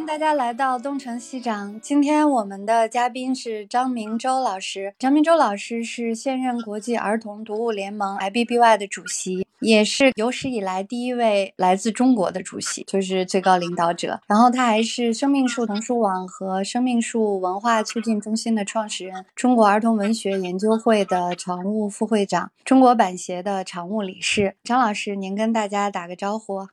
欢迎大家来到东城西长。今天我们的嘉宾是张明洲老师。张明洲老师是现任国际儿童读物联盟 IBBY 的主席，也是有史以来第一位来自中国的主席，就是最高领导者。然后他还是生命树童书网和生命树文化促进中心的创始人，中国儿童文学研究会的常务副会长，中国版协的常务理事。张老师，您跟大家打个招呼。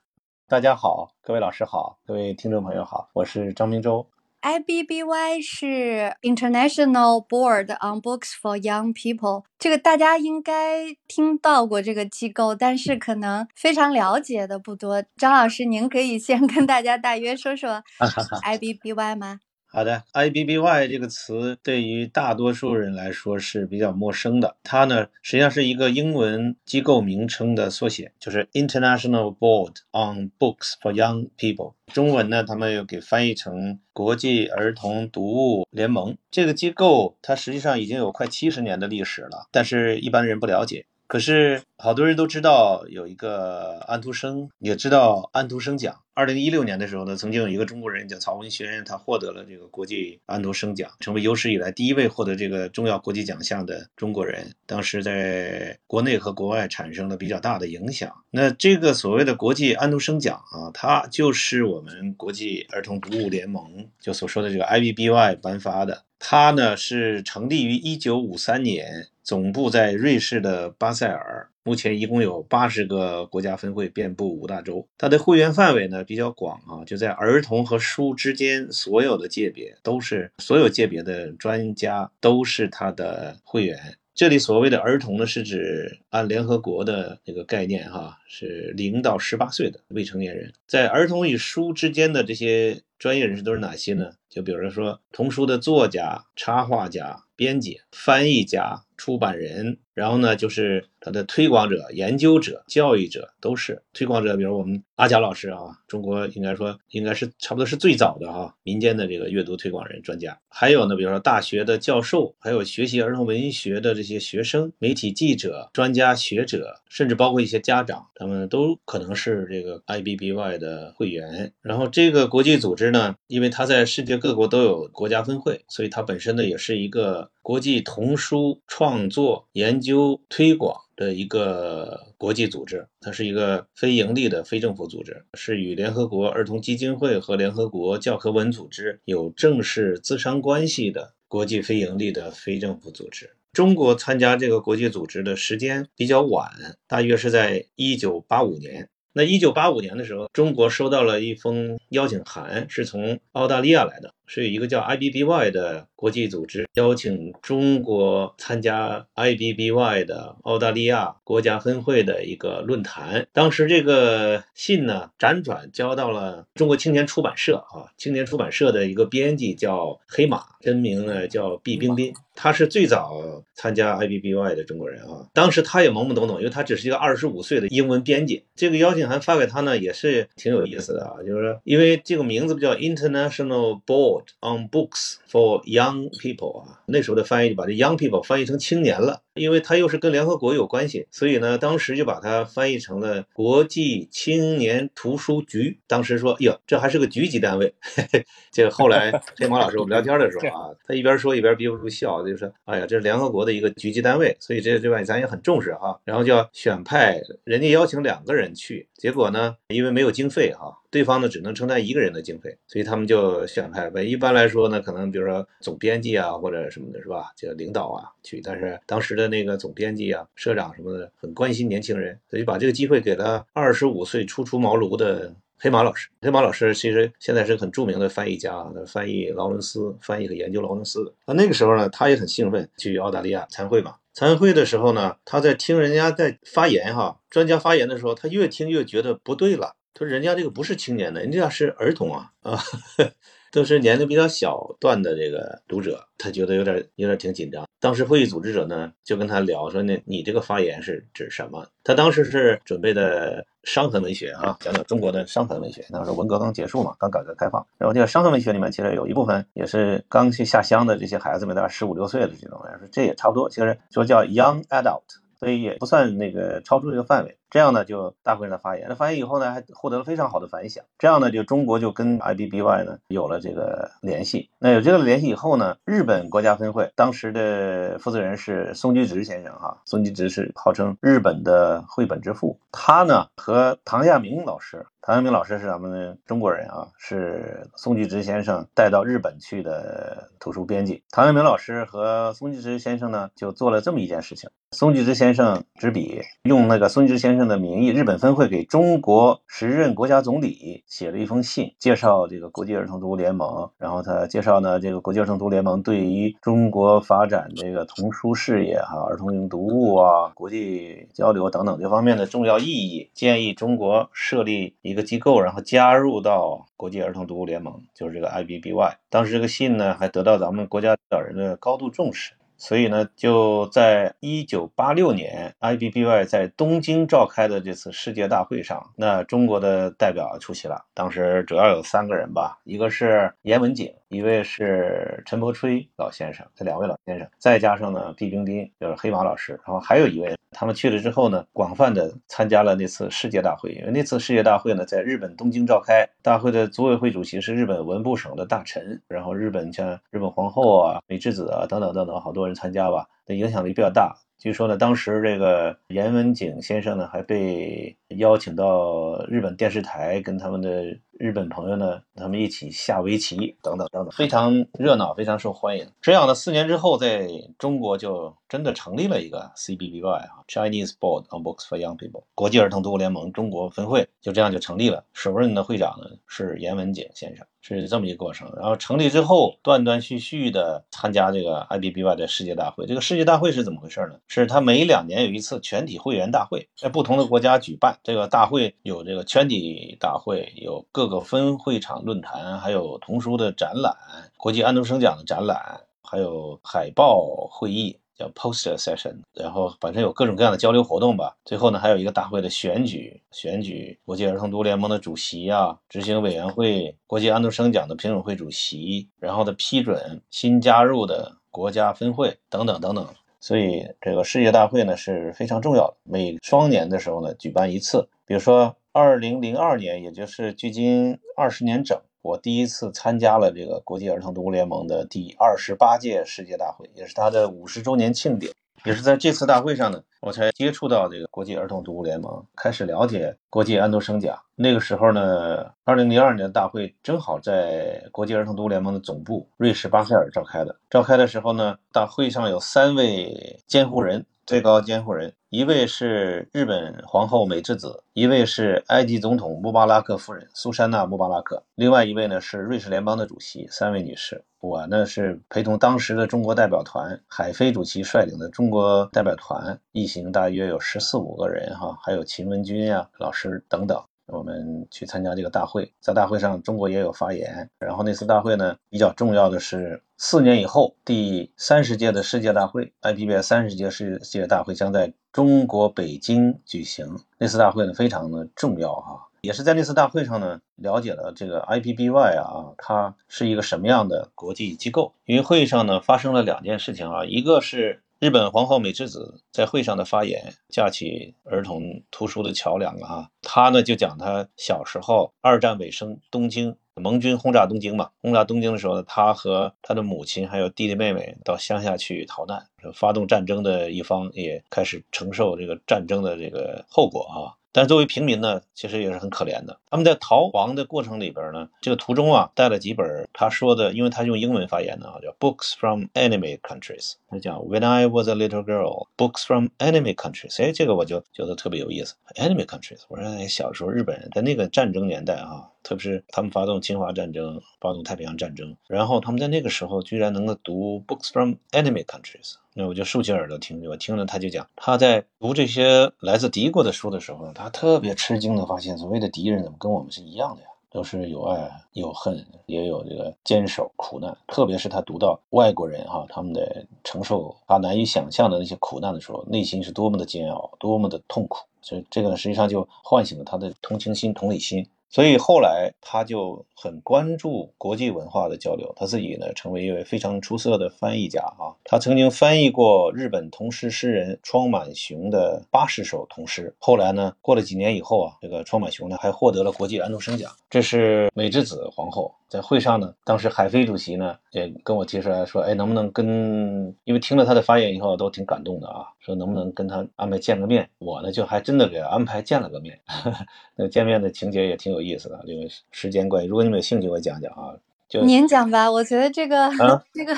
大家好，各位老师好，各位听众朋友好，我是张明洲。IBBY 是 International Board on Books for Young People，这个大家应该听到过这个机构，但是可能非常了解的不多。张老师，您可以先跟大家大约说说 IBBY 吗？好的，IBBY 这个词对于大多数人来说是比较陌生的。它呢，实际上是一个英文机构名称的缩写，就是 International Board on Books for Young People。中文呢，他们又给翻译成国际儿童读物联盟。这个机构它实际上已经有快七十年的历史了，但是一般人不了解。可是好多人都知道有一个安徒生，也知道安徒生奖。二零一六年的时候呢，曾经有一个中国人叫曹文轩，他获得了这个国际安徒生奖，成为有史以来第一位获得这个重要国际奖项的中国人。当时在国内和国外产生了比较大的影响。那这个所谓的国际安徒生奖啊，它就是我们国际儿童读物联盟就所说的这个 IBBY 颁发的。它呢是成立于一九五三年。总部在瑞士的巴塞尔，目前一共有八十个国家分会，遍布五大洲。它的会员范围呢比较广啊，就在儿童和书之间，所有的界别都是所有界别的专家都是它的会员。这里所谓的儿童呢，是指按联合国的那个概念哈，是零到十八岁的未成年人。在儿童与书之间的这些专业人士都是哪些呢？就比如说童书的作家、插画家、编辑、翻译家。出版人，然后呢，就是他的推广者、研究者、教育者，都是推广者。比如我们阿贾老师啊，中国应该说应该是差不多是最早的哈民间的这个阅读推广人、专家。还有呢，比如说大学的教授，还有学习儿童文学的这些学生、媒体记者、专家学者，甚至包括一些家长，他们都可能是这个 IBBY 的会员。然后这个国际组织呢，因为它在世界各国都有国家分会，所以它本身呢也是一个。国际童书创作研究究推广的一个国际组织，它是一个非盈利的非政府组织，是与联合国儿童基金会和联合国教科文组织有正式资商关系的国际非盈利的非政府组织。中国参加这个国际组织的时间比较晚，大约是在一九八五年。那一九八五年的时候，中国收到了一封邀请函，是从澳大利亚来的，是一个叫 IBBY 的。国际组织邀请中国参加 IBBY 的澳大利亚国家分会的一个论坛。当时这个信呢，辗转交到了中国青年出版社啊，青年出版社的一个编辑叫黑马，真名呢叫毕冰冰，他是最早参加 IBBY 的中国人啊。当时他也懵懵懂懂，因为他只是一个二十五岁的英文编辑。这个邀请函发给他呢，也是挺有意思的啊，就是说，因为这个名字叫 International Board on Books for Young。People 啊，那时候的翻译就把这 young people 翻译成青年了，因为它又是跟联合国有关系，所以呢，当时就把它翻译成了国际青年图书局。当时说，哟，这还是个局级单位。这个后来黑马老师我们聊天的时候啊，他一边说一边憋不住笑，就说，哎呀，这是联合国的一个局级单位，所以这这块咱也很重视哈。然后就要选派，人家邀请两个人去，结果呢，因为没有经费哈。对方呢只能承担一个人的经费，所以他们就选派呗。一般来说呢，可能比如说总编辑啊或者什么的，是吧？这个领导啊去。但是当时的那个总编辑啊、社长什么的很关心年轻人，所以把这个机会给了二十五岁初出茅庐的黑马老师。黑马老师其实现在是很著名的翻译家，翻译劳伦斯，翻译和研究劳伦斯的。那那个时候呢，他也很兴奋去澳大利亚参会嘛。参会的时候呢，他在听人家在发言哈，专家发言的时候，他越听越觉得不对了。说人家这个不是青年的，人家是儿童啊啊！都是年龄比较小段的这个读者，他觉得有点有点挺紧张。当时会议组织者呢就跟他聊说：“那你这个发言是指什么？”他当时是准备的伤痕文学啊，讲讲中国的伤痕文学。那时候文革刚结束嘛，刚改革开放。然后这个伤痕文学里面，其实有一部分也是刚去下乡的这些孩子们，大概十五六岁的这种，说这也差不多，其实说叫 young adult，所以也不算那个超出这个范围。这样呢，就大会上发言。那发言以后呢，还获得了非常好的反响。这样呢，就中国就跟 IBBY 呢有了这个联系。那有这个联系以后呢，日本国家分会当时的负责人是松居直先生哈。松居直是号称日本的绘本之父。他呢和唐亚明老师，唐亚明老师是咱们中国人啊，是松居直先生带到日本去的图书编辑。唐亚明老师和松居直先生呢，就做了这么一件事情。松居直先生执笔，用那个松居直先生的名义，日本分会给中国时任国家总理写了一封信，介绍这个国际儿童读物联盟。然后他介绍呢，这个国际儿童读物联盟对于中国发展这个童书事业、哈儿童读物啊、国际交流等等这方面的重要意义，建议中国设立一个机构，然后加入到国际儿童读物联盟，就是这个 IBBY。当时这个信呢，还得到咱们国家领导人的高度重视。所以呢，就在一九八六年，IBBY 在东京召开的这次世界大会上，那中国的代表出席了。当时主要有三个人吧，一个是严文景。一位是陈伯吹老先生，这两位老先生，再加上呢毕冰冰，就是黑马老师，然后还有一位，他们去了之后呢，广泛的参加了那次世界大会。因为那次世界大会呢，在日本东京召开，大会的组委会主席是日本文部省的大臣，然后日本像日本皇后啊、美智子啊等等等等，好多人参加吧，那影响力比较大。据说呢，当时这个严文景先生呢，还被邀请到日本电视台，跟他们的日本朋友呢，他们一起下围棋，等等等等，非常热闹，非常受欢迎。这样呢四年之后，在中国就真的成立了一个 CBBY 啊，Chinese Board on Books for Young People，国际儿童读物联盟中国分会，就这样就成立了。首任的会长呢是严文景先生。是这么一个过程，然后成立之后，断断续续的参加这个 IBBY 的世界大会。这个世界大会是怎么回事呢？是他每两年有一次全体会员大会，在不同的国家举办。这个大会有这个全体大会，有各个分会场论坛，还有童书的展览，国际安徒生奖的展览，还有海报会议。叫 poster session，然后反正有各种各样的交流活动吧。最后呢，还有一个大会的选举，选举国际儿童读联盟的主席啊，执行委员会，国际安徒生奖的评委会主席，然后的批准新加入的国家分会等等等等。所以这个世界大会呢是非常重要的，每双年的时候呢举办一次。比如说二零零二年，也就是距今二十年整。我第一次参加了这个国际儿童读物联盟的第二十八届世界大会，也是它的五十周年庆典。也是在这次大会上呢，我才接触到这个国际儿童读物联盟，开始了解国际安徒生奖。那个时候呢，二零零二年大会正好在国际儿童读物联盟的总部瑞士巴塞尔召开的。召开的时候呢，大会上有三位监护人。最高监护人，一位是日本皇后美智子，一位是埃及总统穆巴拉克夫人苏珊娜·穆巴拉克，另外一位呢是瑞士联邦的主席。三位女士，我呢是陪同当时的中国代表团，海飞主席率领的中国代表团，一行大约有十四五个人哈，还有秦文君呀老师等等。我们去参加这个大会，在大会上，中国也有发言。然后那次大会呢，比较重要的是，四年以后第三十届的世界大会，IPBY 三十届世界大会将在中国北京举行。那次大会呢，非常的重要哈，也是在那次大会上呢，了解了这个 IPBY 啊，它是一个什么样的国际机构。因为会议上呢，发生了两件事情啊，一个是。日本皇后美智子在会上的发言，架起儿童图书的桥梁啊。她呢就讲她小时候，二战尾声，东京盟军轰炸东京嘛，轰炸东京的时候呢，她和他的母亲还有弟弟妹妹到乡下去逃难，发动战争的一方也开始承受这个战争的这个后果啊。但作为平民呢，其实也是很可怜的。他们在逃亡的过程里边呢，这个途中啊，带了几本他说的，因为他用英文发言的啊，叫 Books from Enemy Countries。他讲 When I was a little girl, Books from Enemy Countries。哎，这个我就觉得特别有意思。Enemy Countries，我说小时候日本人在那个战争年代啊，特别是他们发动侵华战争、发动太平洋战争，然后他们在那个时候居然能够读 Books from Enemy Countries。那我就竖起耳朵听，我听了他就讲，他在读这些来自敌国的书的时候，他特别吃惊的发现，所谓的敌人怎么跟我们是一样的呀？都是有爱有恨，也有这个坚守苦难。特别是他读到外国人哈，他们的承受他难以想象的那些苦难的时候，内心是多么的煎熬，多么的痛苦。所以这个实际上就唤醒了他的同情心、同理心。所以后来他就很关注国际文化的交流，他自己呢成为一位非常出色的翻译家啊。他曾经翻译过日本童诗诗人窗满雄的八十首童诗。后来呢，过了几年以后啊，这个窗满雄呢还获得了国际安徒生奖。这是美智子皇后在会上呢，当时海飞主席呢也跟我提出来说，哎，能不能跟，因为听了他的发言以后都挺感动的啊，说能不能跟他安排见个面。我呢就还真的给安排见了个面，那见面的情节也挺有意思的，因为时间关系。如果你们有兴趣，我讲讲啊。就您讲吧，我觉得这个、啊 这个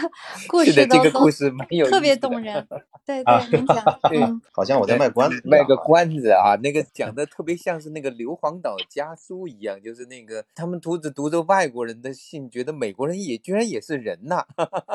故，事这个故事蛮有特别动人。对啊对，您讲，嗯，好像我在卖关子卖个关子啊，那个讲的特别像是那个硫磺岛家书一样，就是那个他们读着读着外国人的信，觉得美国人也居然也是人呐、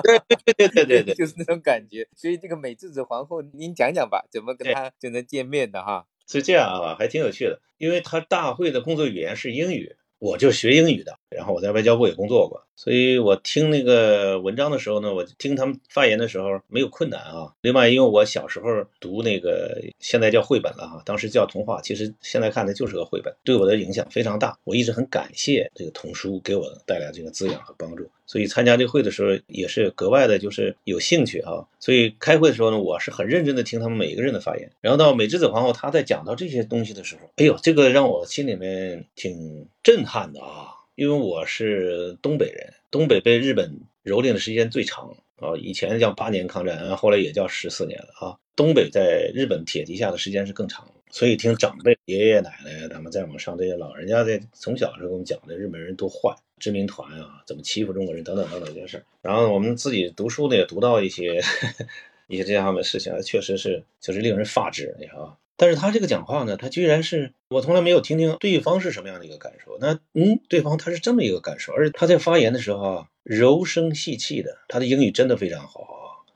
对对对对对对。就是那种感觉。所以这个美智子皇后，您讲讲吧，怎么跟对她就能见面的哈？是这样啊，还挺有趣的，因为他大会的工作语言是英语，我就学英语的，然后我在外交部也工作过，所以我听那个文章的时候呢，我听他们发言的时候没有困难啊。另外，因为我小时候读那个现在叫绘本了哈，当时叫童话，其实现在看的就是个绘本，对我的影响非常大。我一直很感谢这个童书给我带来这个滋养和帮助。所以参加这个会的时候也是格外的，就是有兴趣啊。所以开会的时候呢，我是很认真的听他们每一个人的发言。然后到美智子皇后她在讲到这些东西的时候，哎呦，这个让我心里面挺震撼的啊，因为我是东北人，东北被日本蹂躏的时间最长啊，以前叫八年抗战，后来也叫十四年了啊。东北在日本铁蹄下的时间是更长，所以听长辈、爷爷奶奶他们再往上这些老人家在从小就给我们讲的日本人多坏，知名团啊怎么欺负中国人等等等等这些事儿。然后我们自己读书呢也读到一些 一些这样的事情，确实是就是令人发指，你看啊。但是他这个讲话呢，他居然是我从来没有听听对方是什么样的一个感受。那嗯，对方他是这么一个感受，而且他在发言的时候啊，柔声细气的，他的英语真的非常好。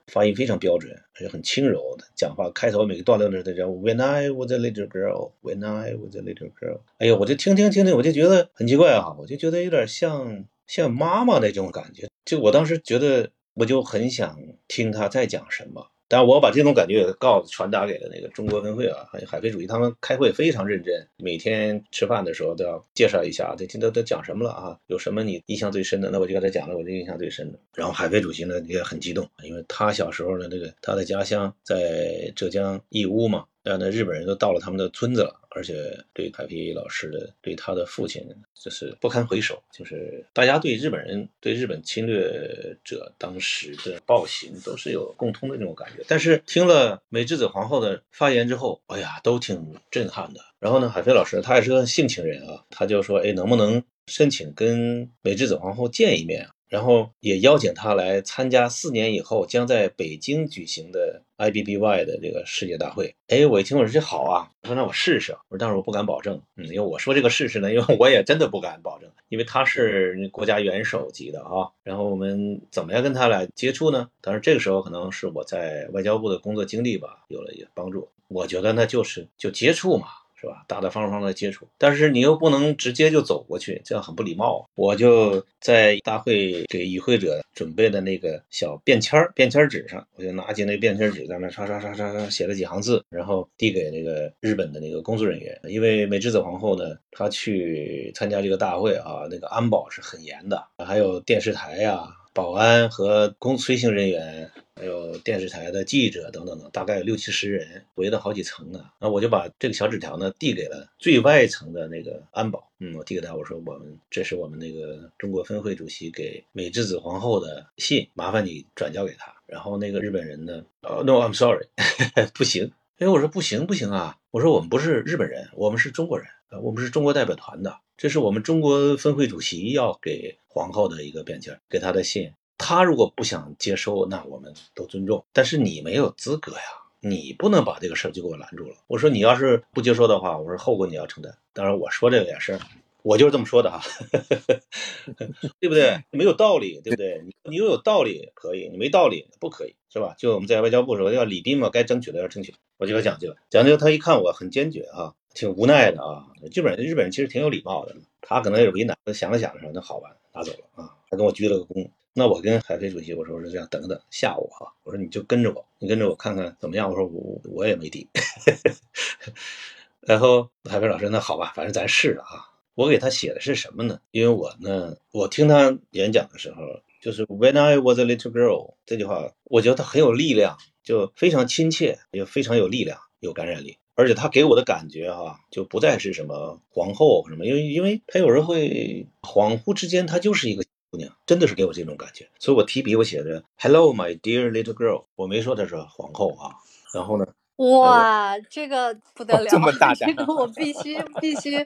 发音非常标准，而且很轻柔的讲话。开头每个段落都在讲 When I was a little girl, When I was a little girl。哎呀，我就听听听听，我就觉得很奇怪啊，我就觉得有点像像妈妈那种感觉。就我当时觉得，我就很想听他在讲什么。但我把这种感觉也告传达给了那个中国分会啊，还有海飞主席，他们开会非常认真，每天吃饭的时候都要介绍一下，这听他都讲什么了啊？有什么你印象最深的？那我就刚才讲了我这印象最深的。然后海飞主席呢也很激动，因为他小时候呢，这个他的家乡在浙江义乌嘛，然后呢日本人都到了他们的村子了，而且对海飞老师的对他的父亲就是不堪回首，就是大家对日本人对日本侵略者当时的暴行都是有共通的这种感觉。但是听了美智子皇后的发言之后，哎呀，都挺震撼的。然后呢，海飞老师他也是个性情人啊，他就说，哎，能不能申请跟美智子皇后见一面啊？然后也邀请他来参加四年以后将在北京举行的 IBBY 的这个世界大会。哎，我一听我说这好啊，我说那我试试。我说但是我不敢保证，嗯，因为我说这个试试呢，因为我也真的不敢保证，因为他是国家元首级的啊。然后我们怎么样跟他来接触呢？当然这个时候可能是我在外交部的工作经历吧，有了一些帮助。我觉得那就是就接触嘛。是吧？大大方方的接触，但是你又不能直接就走过去，这样很不礼貌。我就在大会给与会者准备的那个小便签儿、便签纸上，我就拿起那便签纸，在那刷刷刷刷刷写了几行字，然后递给那个日本的那个工作人员。因为美智子皇后呢，她去参加这个大会啊，那个安保是很严的，还有电视台呀、保安和公随行人员。还有电视台的记者等等等，大概有六七十人，围了好几层呢。那我就把这个小纸条呢递给了最外层的那个安保，嗯，我递给他，我说我们这是我们那个中国分会主席给美智子皇后的信，麻烦你转交给他。然后那个日本人呢，呃，no，I'm sorry，不行。哎，我说不行不行啊，我说我们不是日本人，我们是中国人，呃，我们是中国代表团的，这是我们中国分会主席要给皇后的一个便签，给他的信。他如果不想接收，那我们都尊重。但是你没有资格呀，你不能把这个事儿就给我拦住了。我说你要是不接收的话，我说后果你要承担。当然我说这个也是，我就是这么说的哈，对不对？没有道理，对不对？你你又有道理可以，你没道理不可以，是吧？就我们在外交部说要礼宾嘛，该争取的要争取。我就给他讲去了，讲去他一看我很坚决啊，挺无奈的啊。日本日本人其实挺有礼貌的，他可能也是为难，想了想说那好吧，拿走了啊，还跟我鞠了个躬。那我跟海飞主席我说是这样，等等下午哈，我说你就跟着我，你跟着我看看怎么样？我说我我也没底。然后海飞老师那好吧，反正咱试了啊。我给他写的是什么呢？因为我呢，我听他演讲的时候，就是 When I was a little girl 这句话，我觉得他很有力量，就非常亲切，也非常有力量，有感染力。而且他给我的感觉哈，就不再是什么皇后什么，因为因为他有时候会恍惚之间，他就是一个姑娘，真的是给我这种感觉。所以我提笔我写着 Hello my dear little girl，我没说她是皇后啊。然后呢？哇，这个不得了！这么大 这个我 必须必须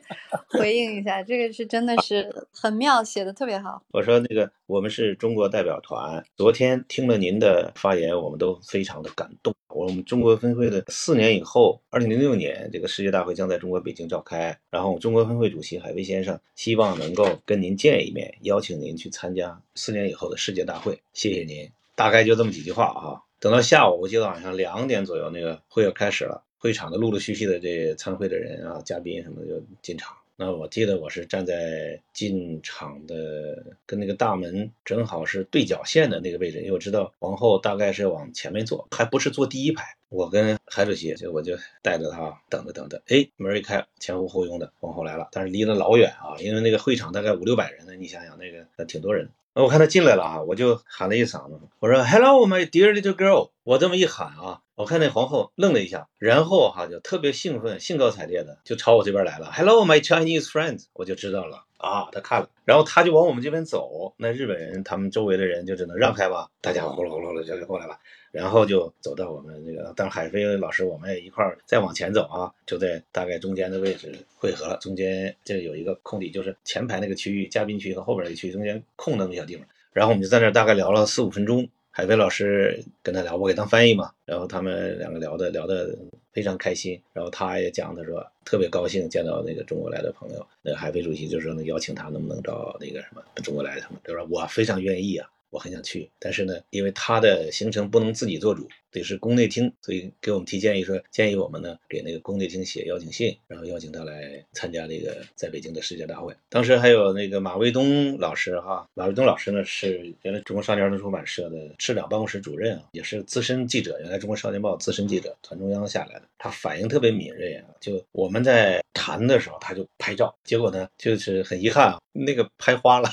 回应一下，这个是真的是很妙，写的特别好。我说那个，我们是中国代表团，昨天听了您的发言，我们都非常的感动。我们中国分会的四年以后，二零零六年这个世界大会将在中国北京召开，然后中国分会主席海威先生希望能够跟您见一面，邀请您去参加四年以后的世界大会。谢谢您，大概就这么几句话啊。等到下午，我记得晚上两点左右，那个会要开始了。会场的陆陆续续的这参会的人啊、嘉宾什么的就进场。那我记得我是站在进场的跟那个大门正好是对角线的那个位置，因为我知道皇后大概是往前面坐，还不是坐第一排。我跟海主席就我就带着他等着等着，哎，门一开，前呼后拥的皇后来了，但是离得老远啊，因为那个会场大概五六百人呢，你想想那个挺多人。我看他进来了啊，我就喊了一嗓子，我说 Hello, my dear little girl。我这么一喊啊，我看那皇后愣了一下，然后哈就特别兴奋、兴高采烈的就朝我这边来了。Hello, my Chinese friends。我就知道了啊，他看了，然后他就往我们这边走。那日本人他们周围的人就只能让开吧，大家呼噜呼噜的就就过来了，然后就走到我们那个，当海飞老师我们也一块儿再往前走啊，就在大概中间的位置汇合了。中间这有一个空地，就是前排那个区域，嘉宾区和后边那个区域中间空的那小地方。然后我们就在那大概聊了四五分钟，海飞老师跟他聊，我给他翻译嘛。然后他们两个聊的聊的非常开心。然后他也讲，他说特别高兴见到那个中国来的朋友。那个海飞主席就说，能邀请他能不能到那个什么中国来？他们他说我非常愿意啊。我很想去，但是呢，因为他的行程不能自己做主，得是宫内厅，所以给我们提建议说，建议我们呢给那个宫内厅写邀请信，然后邀请他来参加这个在北京的世界大会。当时还有那个马卫东老师哈，马卫东老师呢是原来中国少年儿童出版社的市长办公室主任啊，也是资深记者，原来中国少年报资深记者，团中央下来的，他反应特别敏锐啊，就我们在谈的时候他就拍照，结果呢就是很遗憾啊，那个拍花了。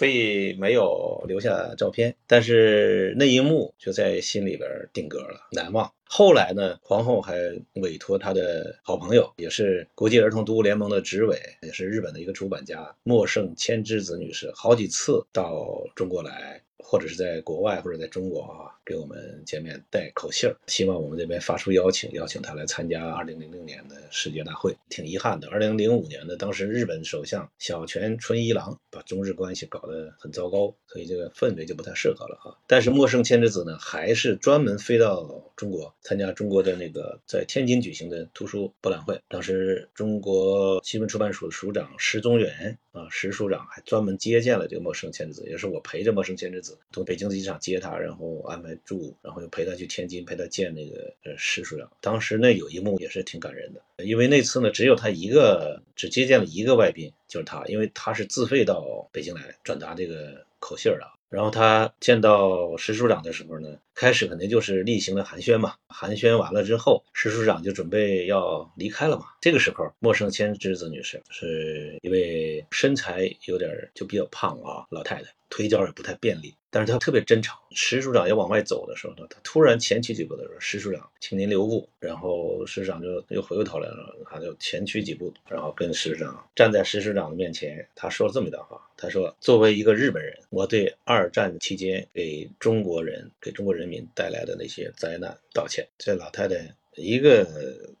所以没有留下照片，但是那一幕就在心里边定格了，难忘。后来呢，皇后还委托她的好朋友，也是国际儿童读物联盟的执委，也是日本的一个出版家莫胜千之子女士，好几次到中国来。或者是在国外，或者在中国啊，给我们见面带口信儿，希望我们这边发出邀请，邀请他来参加二零零六年的世界大会。挺遗憾的，二零零五年的当时日本首相小泉纯一郎把中日关系搞得很糟糕，所以这个氛围就不太适合了啊。但是陌生千之子呢，还是专门飞到中国参加中国的那个在天津举行的图书博览会。当时中国新闻出版署署长石宗元啊，石署长还专门接见了这个陌生千之子，也是我陪着陌生千之子。从北京的机场接他，然后安排住，然后又陪他去天津，陪他见那个呃石署长。当时那有一幕也是挺感人的，因为那次呢只有他一个，只接见了一个外宾，就是他，因为他是自费到北京来转达这个口信的。然后他见到石署长的时候呢，开始肯定就是例行的寒暄嘛。寒暄完了之后，石署长就准备要离开了嘛。这个时候，陌生千之子女士是一位身材有点就比较胖啊老太太，腿脚也不太便利。但是她特别真诚。石署长要往外走的时候呢，她突然前去几步的时候，石署长，请您留步。然后石署长就又回过头来了，他就前去几步，然后跟石署长站在石署长的面前，他说了这么一段话：他说，作为一个日本人，我对二战期间给中国人、给中国人民带来的那些灾难道歉。这老太太一个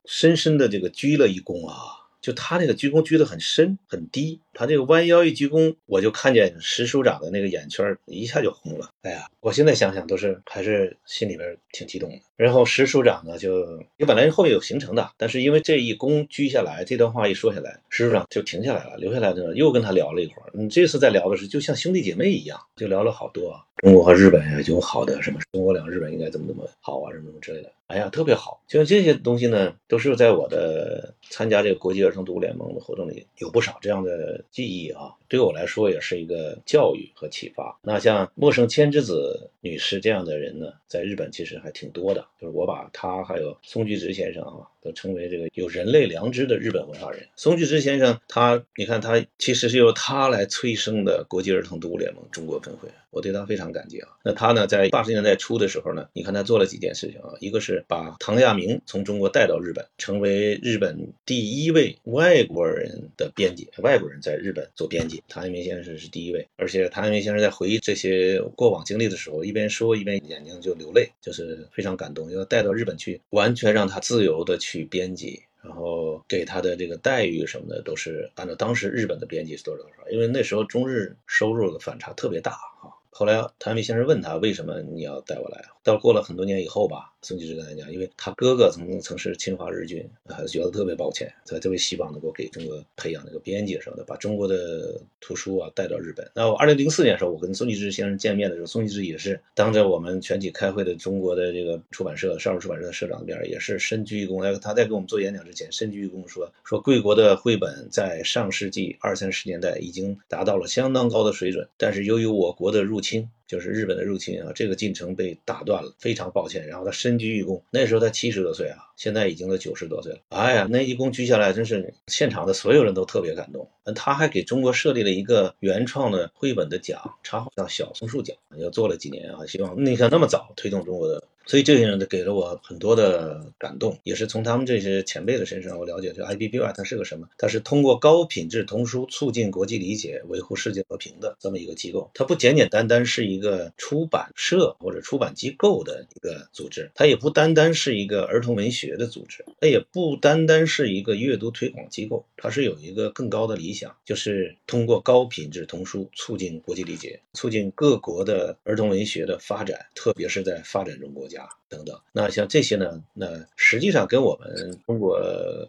深深的这个鞠了一躬啊。就他那个鞠躬鞠得很深很低，他这个弯腰一鞠躬，我就看见石署长的那个眼圈一下就红了。哎呀，我现在想想都是还是心里边挺激动的。然后石署长呢，就也本来后面有行程的，但是因为这一躬鞠下来，这段话一说下来，石署长就停下来了，留下来呢又跟他聊了一会儿。嗯，这次在聊的是就像兄弟姐妹一样，就聊了好多中国和日本呀有好的什么，中国两日本应该怎么怎么好啊什么什么之类的。哎呀，特别好！就像这些东西呢，都是在我的参加这个国际儿童读物联盟的活动里有不少这样的记忆啊，对我来说也是一个教育和启发。那像陌生千之子女士这样的人呢，在日本其实还挺多的。就是我把她还有松居直先生啊，都称为这个有人类良知的日本文化人。松居直先生，他你看他其实是由他来催生的国际儿童读物联盟中国分会，我对他非常感激啊。那他呢，在八十年代初的时候呢，你看他做了几件事情啊，一个是把唐亚明从中国带到日本，成为日本第一位外国人的编辑，外国人在日本做编辑，唐亚明先生是第一位。而且唐亚明先生在回忆这些过往经历的时候，一边说一边眼睛就流泪，就是非常感动，要带到日本去，完全让他自由的去编辑。然后给他的这个待遇什么的，都是按照当时日本的编辑是多少多少，因为那时候中日收入的反差特别大啊。后来谭维先生问他为什么你要带我来，到过了很多年以后吧。孙继之跟他讲，因为他哥哥曾曾是侵华日军，还是觉得特别抱歉，他特别希望能够给中国培养那个编辑什么的，把中国的图书啊带到日本。那我二零零四年的时候，我跟孙继之先生见面的时候，孙继之也是当着我们全体开会的中国的这个出版社少数出版社的社长的面，也是深鞠一躬。他在给我们做演讲之前，深鞠一躬说说贵国的绘本在上世纪二三十年代已经达到了相当高的水准，但是由于我国的入侵。就是日本的入侵啊，这个进程被打断了，非常抱歉。然后他深居一躬，那时候他七十多岁啊，现在已经都九十多岁了。哎呀，那一躬鞠下来，真是现场的所有人都特别感动。他还给中国设立了一个原创的绘本的奖，插画叫小松树奖，又做了几年啊，希望你看那么早推动中国的。所以这些人都给了我很多的感动，也是从他们这些前辈的身上，我了解就 IBBY 它是个什么？它是通过高品质童书促进国际理解、维护世界和平的这么一个机构。它不简简单单是一个出版社或者出版机构的一个组织，它也不单单是一个儿童文学的组织，它也不单单是一个阅读推广机构，它是有一个更高的理想，就是通过高品质童书促进国际理解，促进各国的儿童文学的发展，特别是在发展中国家。等等，那像这些呢？那实际上跟我们中国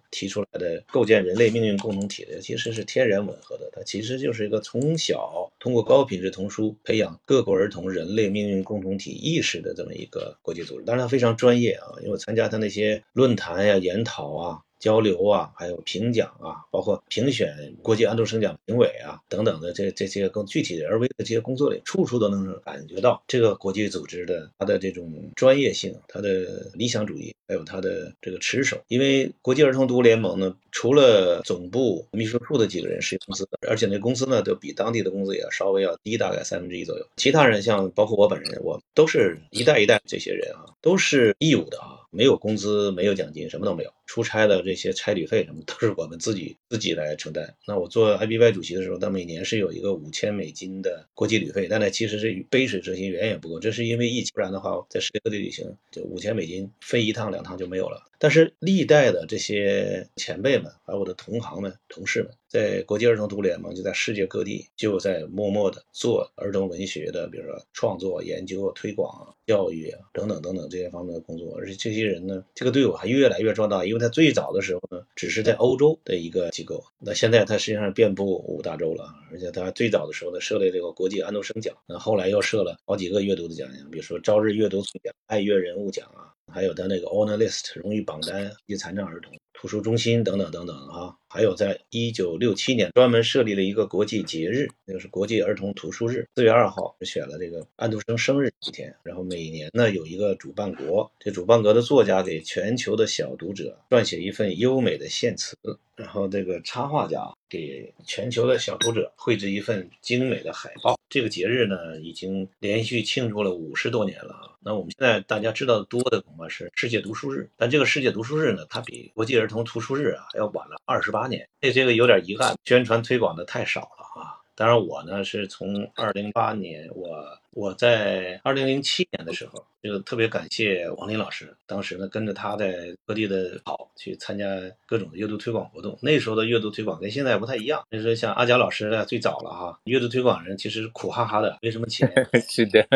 提出来的构建人类命运共同体的，其实是天然吻合的。它其实就是一个从小通过高品质童书培养各国儿童人类命运共同体意识的这么一个国际组织。当然，它非常专业啊，因为参加它那些论坛呀、研讨啊。交流啊，还有评奖啊，包括评选国际安徒生奖评委啊等等的这这些更具体的而微的这些工作里，处处都能感觉到这个国际组织的它的这种专业性，它的理想主义，还有它的这个持守。因为国际儿童读物联盟呢，除了总部秘书处的几个人是公司，而且那公司呢都比当地的工资也要稍微要低，大概三分之一左右。其他人像包括我本人，我都是一代一代这些人啊，都是义务的啊。没有工资，没有奖金，什么都没有。出差的这些差旅费什么都是我们自己自己来承担。那我做 IBY 主席的时候，他每年是有一个五千美金的国际旅费，但那其实是杯水车薪，远远不够。这是因为疫情，不然的话，在世界各地旅行，就五千美金飞一趟两趟就没有了。但是历代的这些前辈们，还有我的同行们、同事们。在国际儿童读联盟，就在世界各地，就在默默的做儿童文学的，比如说创作、研究、推广、教育等等等等这些方面的工作。而且这些人呢，这个队伍还越来越壮大，因为他最早的时候呢，只是在欧洲的一个机构，那现在它实际上遍布五大洲了。而且它最早的时候呢，设立这个国际安徒生奖，那后来又设了好几个阅读的奖项，比如说朝日阅读奖、爱阅人物奖啊，还有他那个 Honor List 荣誉榜单及残障儿童。图书中心等等等等哈，还有在一九六七年专门设立了一个国际节日，那就是国际儿童图书日，四月二号选了这个安徒生生日一天，然后每年呢有一个主办国，这主办国的作家给全球的小读者撰写一份优美的献词，然后这个插画家给全球的小读者绘制一份精美的海报。这个节日呢已经连续庆祝了五十多年了啊。那我们现在大家知道的多的恐怕是世界读书日，但这个世界读书日呢，它比国际儿童图书日啊要晚了二十八年，这这个有点遗憾，宣传推广的太少了啊。当然我呢是从二零八年我。我在二零零七年的时候，就特别感谢王林老师。当时呢，跟着他在各地的跑，去参加各种的阅读推广活动。那时候的阅读推广跟现在不太一样。就是像阿贾老师呢，最早了哈，阅读推广人其实苦哈哈的，没什么钱。是的，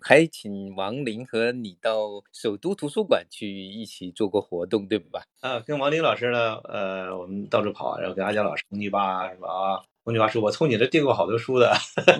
还请王林和你到首都图书馆去一起做过活动，对吧？啊，跟王林老师呢，呃，我们到处跑，然后跟阿贾老师、红泥巴什么啊。换句话说，我从你这订过好多书的。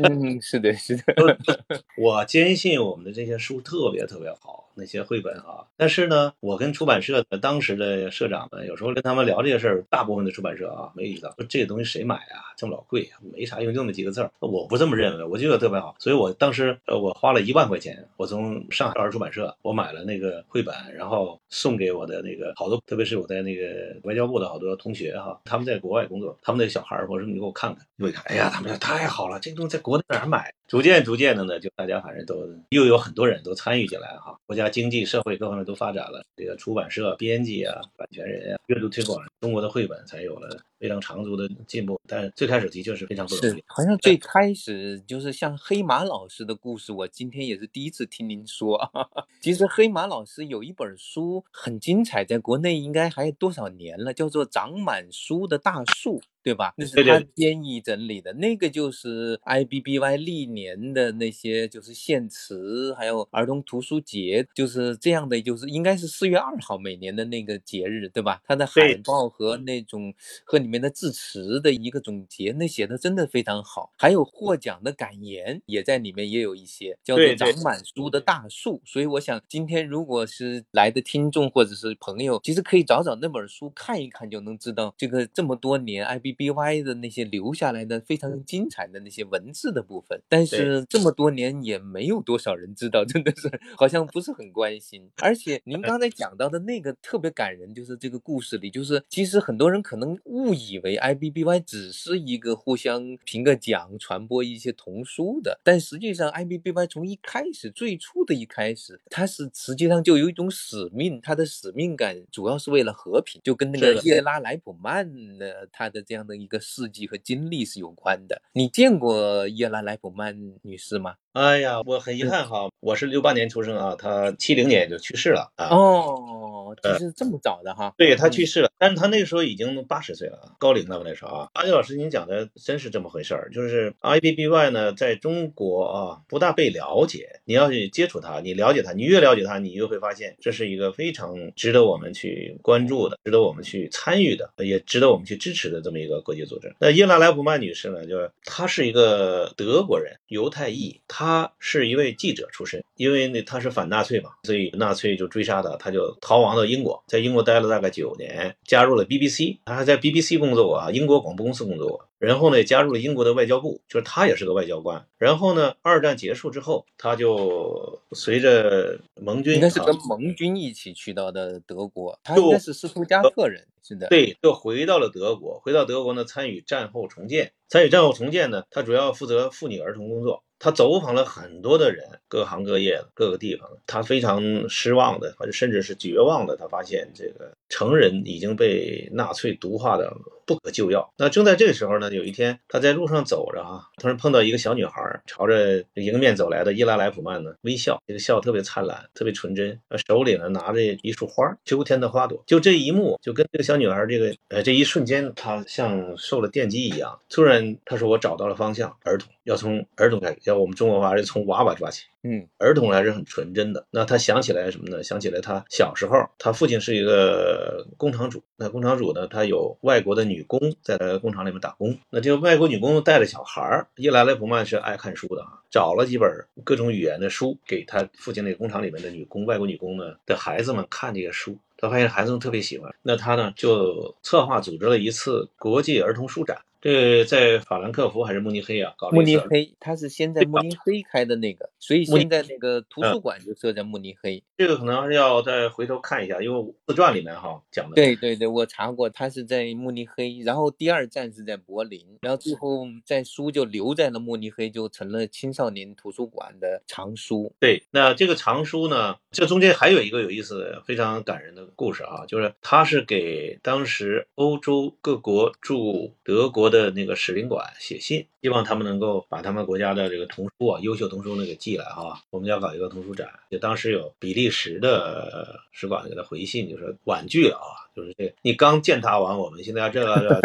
嗯，是的，是的。我坚信我们的这些书特别特别好，那些绘本啊。但是呢，我跟出版社的当时的社长们，有时候跟他们聊这些事儿，大部分的出版社啊，没遇到说这个东西谁买啊，这么老贵，没啥用，就那么几个字儿。我不这么认为，我觉得特别好。所以我当时呃，我花了一万块钱，我从上海少儿出版社我买了那个绘本，然后送给我的那个好多，特别是我在那个外交部的好多同学哈，他们在国外工作，他们那小孩儿，我说你给我看看，我一看，哎呀，他们说太好了，这个东西在国内哪儿买？逐渐逐渐的呢，就大家反正都又有很多人都参与进来哈，国家经济社会各方面都发展了，这个出版社、编辑啊、版权人啊、阅读推广，中国的绘本才有了非常长足的进步。但是最开始的确是非常不容易。好像最开始就是像黑马老师的故事，我今天也是第一次听您说。其实黑马老师有一本书很精彩，在国内应该还有多少年了，叫做《长满书的大树》。对吧？那是他编译整理的，那个就是 I B B Y 历年的那些就是献词，还有儿童图书节，就是这样的，就是应该是四月二号每年的那个节日，对吧？它的海报和那种和里面的致辞的一个总结，那写的真的非常好。还有获奖的感言也在里面，也有一些叫做长满书的大树。所以我想今天如果是来的听众或者是朋友，其实可以找找那本书看一看，就能知道这个这么多年 I B。B Y 的那些留下来的非常精彩的那些文字的部分，但是这么多年也没有多少人知道，真的是好像不是很关心。而且您刚才讲到的那个特别感人，就是这个故事里，就是其实很多人可能误以为 I B B Y 只是一个互相评个奖、传播一些童书的，但实际上 I B B Y 从一开始最初的一开始，它是实际上就有一种使命，它的使命感主要是为了和平，就跟那个叶拉莱普曼的他的这样。的一个事迹和经历是有关的。你见过叶拉莱普曼女士吗？哎呀，我很遗憾哈，我是六八年出生啊，她七零年就去世了啊。哦，就是这么早的哈。对她去世了，但是她那个时候已经八十岁了，高龄了那时候啊。阿杰老师，您讲的真是这么回事儿，就是 I B B Y 呢，在中国啊不大被了解。你要去接触它，你了解它，你越了解它，你越会发现这是一个非常值得我们去关注的，值得我们去参与的，也值得我们去支持的这么一个国际组织。那伊拉莱普曼女士呢，就是她是一个德国人，犹太裔，他是一位记者出身，因为那他是反纳粹嘛，所以纳粹就追杀他，他就逃亡到英国，在英国待了大概九年，加入了 BBC，他还在 BBC 工作过啊，英国广播公司工作过，然后呢加入了英国的外交部，就是他也是个外交官。然后呢，二战结束之后，他就随着盟军，应该是跟盟军一起去到的德国，他应该是斯图加特人，是的，对，就回到了德国，回到德国呢，参与战后重建，参与战后重建呢，他主要负责妇女儿童工作。他走访了很多的人，各行各业的各个地方，他非常失望的，或者甚至是绝望的。他发现这个成人已经被纳粹毒化的不可救药。那正在这个时候呢，有一天他在路上走着啊，突然碰到一个小女孩，朝着迎面走来的伊拉莱普曼呢微笑，这个笑特别灿烂，特别纯真，手里呢拿着一束花，秋天的花朵。就这一幕，就跟这个小女孩这个呃这一瞬间，她像受了电击一样。突然他说：“我找到了方向，儿童要从儿童开始。”要我们中国话是从娃娃抓起，嗯，儿童还是很纯真的。那他想起来什么呢？想起来他小时候，他父亲是一个工厂主。那工厂主呢，他有外国的女工在他工厂里面打工。那这个外国女工带着小孩儿，伊莱莱普曼是爱看书的啊，找了几本各种语言的书给他父亲那个工厂里面的女工、外国女工呢的孩子们看这些书。他发现孩子们特别喜欢，那他呢就策划组织了一次国际儿童书展。这在法兰克福还是慕尼黑啊？慕尼黑，他是先在慕尼黑开的那个，所以现在那个图书馆就设在慕尼黑。这个可能是要再回头看一下，因为自传里面哈讲的。对对对，我查过，他是在慕尼黑，然后第二站是在柏林，然后最后在书就留在了慕尼黑，就成了青少年图书馆的藏书。对，那这个藏书呢，这中间还有一个有意思的、非常感人的故事啊，就是他是给当时欧洲各国驻德国。的那个使领馆写信，希望他们能够把他们国家的这个童书啊，优秀童书呢给寄来哈。我们要搞一个童书展，就当时有比利时的使馆给他回信，就说婉拒了啊，就是这你刚践踏完，我们现在要这 个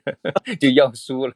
就要书了，